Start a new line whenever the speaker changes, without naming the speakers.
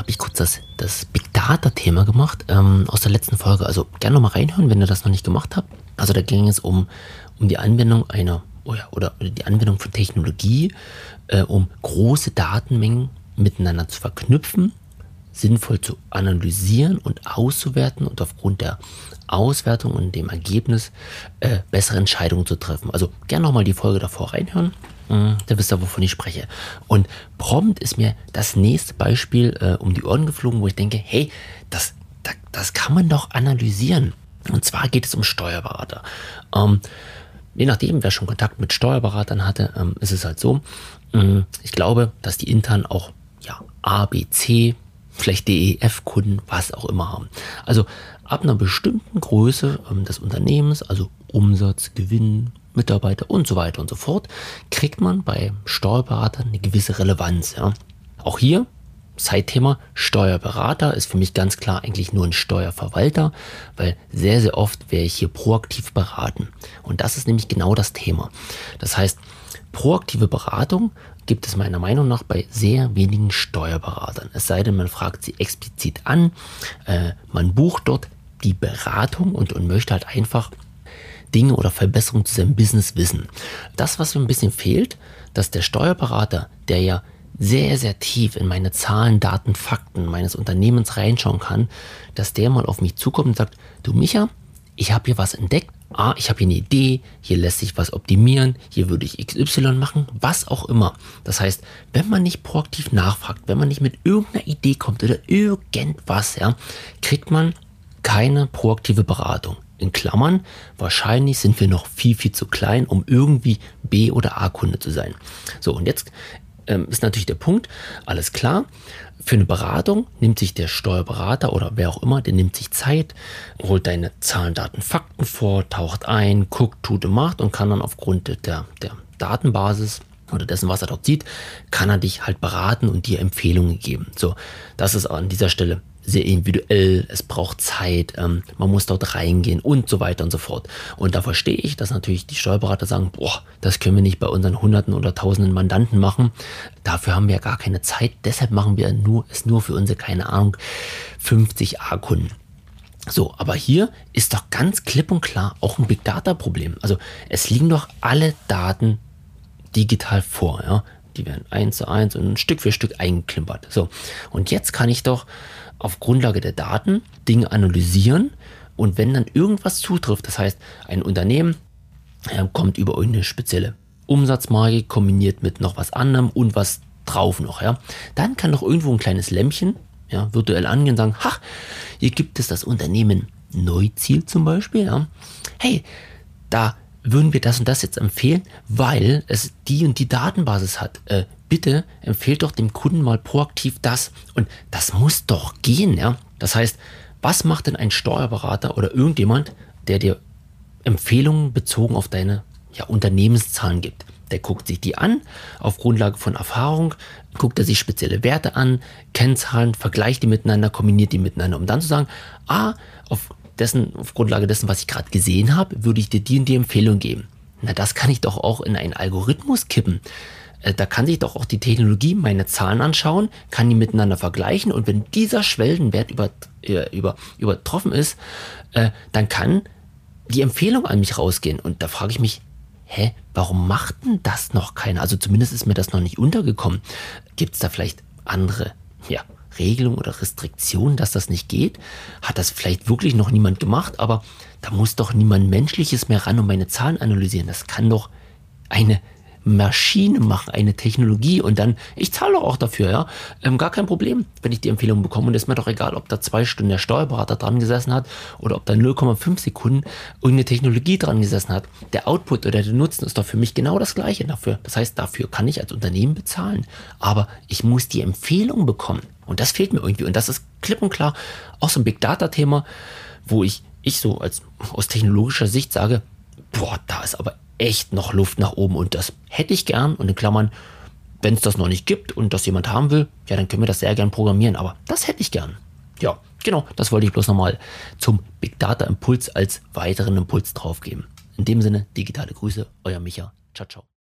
habe ich kurz das, das Big Data-Thema gemacht ähm, aus der letzten Folge. Also gerne nochmal reinhören, wenn ihr das noch nicht gemacht habt. Also da ging es um, um die Anwendung einer oh ja, oder, oder die Anwendung von Technologie, äh, um große Datenmengen miteinander zu verknüpfen, sinnvoll zu analysieren und auszuwerten und aufgrund der Auswertung und dem Ergebnis äh, bessere Entscheidungen zu treffen. Also gerne nochmal die Folge davor reinhören. Äh, da wisst ihr, wovon ich spreche. Und prompt ist mir das nächste Beispiel äh, um die Ohren geflogen, wo ich denke, hey, das, das, das kann man doch analysieren. Und zwar geht es um Steuerberater. Ähm, je nachdem, wer schon Kontakt mit Steuerberatern hatte, ähm, ist es halt so. Ähm, ich glaube, dass die intern auch ja, A, B, C, vielleicht DEF-Kunden, was auch immer haben. Also ab einer bestimmten Größe ähm, des Unternehmens, also Umsatz, Gewinn, Mitarbeiter und so weiter und so fort, kriegt man bei Steuerberatern eine gewisse Relevanz. Ja. Auch hier Zeitthema Steuerberater ist für mich ganz klar eigentlich nur ein Steuerverwalter, weil sehr, sehr oft wäre ich hier proaktiv beraten. Und das ist nämlich genau das Thema. Das heißt, proaktive Beratung gibt es meiner Meinung nach bei sehr wenigen Steuerberatern. Es sei denn, man fragt sie explizit an, äh, man bucht dort die Beratung und, und möchte halt einfach Dinge oder Verbesserungen zu seinem Business wissen. Das, was mir ein bisschen fehlt, dass der Steuerberater, der ja sehr, sehr tief in meine Zahlen, Daten, Fakten meines Unternehmens reinschauen kann, dass der mal auf mich zukommt und sagt, du Micha, ich habe hier was entdeckt, ah, ich habe hier eine Idee, hier lässt sich was optimieren, hier würde ich XY machen, was auch immer. Das heißt, wenn man nicht proaktiv nachfragt, wenn man nicht mit irgendeiner Idee kommt oder irgendwas, ja, kriegt man keine proaktive Beratung. In Klammern, wahrscheinlich sind wir noch viel, viel zu klein, um irgendwie B- oder A-Kunde zu sein. So, und jetzt ähm, ist natürlich der Punkt, alles klar, für eine Beratung nimmt sich der Steuerberater oder wer auch immer, der nimmt sich Zeit, holt deine Zahlen, Daten, Fakten vor, taucht ein, guckt, tut und macht und kann dann aufgrund der, der Datenbasis oder dessen, was er dort sieht, kann er dich halt beraten und dir Empfehlungen geben. So, das ist an dieser Stelle sehr individuell, es braucht Zeit, ähm, man muss dort reingehen und so weiter und so fort. Und da verstehe ich, dass natürlich die Steuerberater sagen, boah, das können wir nicht bei unseren Hunderten oder Tausenden Mandanten machen. Dafür haben wir ja gar keine Zeit. Deshalb machen wir nur, es nur für unsere, keine Ahnung, 50 A-Kunden. So, aber hier ist doch ganz klipp und klar auch ein Big Data Problem. Also es liegen doch alle Daten digital vor, ja. Die werden eins zu eins und Stück für Stück eingeklimpert. So. Und jetzt kann ich doch auf Grundlage der Daten Dinge analysieren und wenn dann irgendwas zutrifft, das heißt, ein Unternehmen äh, kommt über eine spezielle Umsatzmarke kombiniert mit noch was anderem und was drauf noch, ja, dann kann doch irgendwo ein kleines Lämpchen ja, virtuell angehen und sagen, ha, hier gibt es das Unternehmen Neuziel zum Beispiel, ja, hey, da würden wir das und das jetzt empfehlen, weil es die und die Datenbasis hat. Äh, bitte empfehlt doch dem Kunden mal proaktiv das. Und das muss doch gehen, ja. Das heißt, was macht denn ein Steuerberater oder irgendjemand, der dir Empfehlungen bezogen auf deine ja, Unternehmenszahlen gibt? Der guckt sich die an, auf Grundlage von Erfahrung, guckt er sich spezielle Werte an, Kennzahlen, vergleicht die miteinander, kombiniert die miteinander, um dann zu sagen, ah, auf, dessen, auf Grundlage dessen, was ich gerade gesehen habe, würde ich dir die und die Empfehlung geben. Na, das kann ich doch auch in einen Algorithmus kippen. Äh, da kann sich doch auch die Technologie meine Zahlen anschauen, kann die miteinander vergleichen und wenn dieser Schwellenwert über, äh, über, übertroffen ist, äh, dann kann die Empfehlung an mich rausgehen. Und da frage ich mich, hä, warum macht denn das noch keiner? Also zumindest ist mir das noch nicht untergekommen. Gibt es da vielleicht andere, ja, Regelungen oder Restriktionen, dass das nicht geht? Hat das vielleicht wirklich noch niemand gemacht? Aber da muss doch niemand Menschliches mehr ran und meine Zahlen analysieren. Das kann doch eine Maschine machen, eine Technologie. Und dann, ich zahle auch dafür, ja, ähm, gar kein Problem, wenn ich die Empfehlung bekomme. Und ist mir doch egal, ob da zwei Stunden der Steuerberater dran gesessen hat oder ob da 0,5 Sekunden irgendeine Technologie dran gesessen hat. Der Output oder der Nutzen ist doch für mich genau das gleiche dafür. Das heißt, dafür kann ich als Unternehmen bezahlen, aber ich muss die Empfehlung bekommen. Und das fehlt mir irgendwie. Und das ist klipp und klar auch so ein Big Data Thema, wo ich, ich so als aus technologischer Sicht sage, boah, da ist aber echt noch Luft nach oben und das hätte ich gern und in Klammern, wenn es das noch nicht gibt und das jemand haben will, ja, dann können wir das sehr gern programmieren, aber das hätte ich gern. Ja, genau, das wollte ich bloß nochmal zum Big Data Impuls als weiteren Impuls draufgeben. In dem Sinne, digitale Grüße, euer Micha. Ciao, ciao.